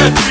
Yeah.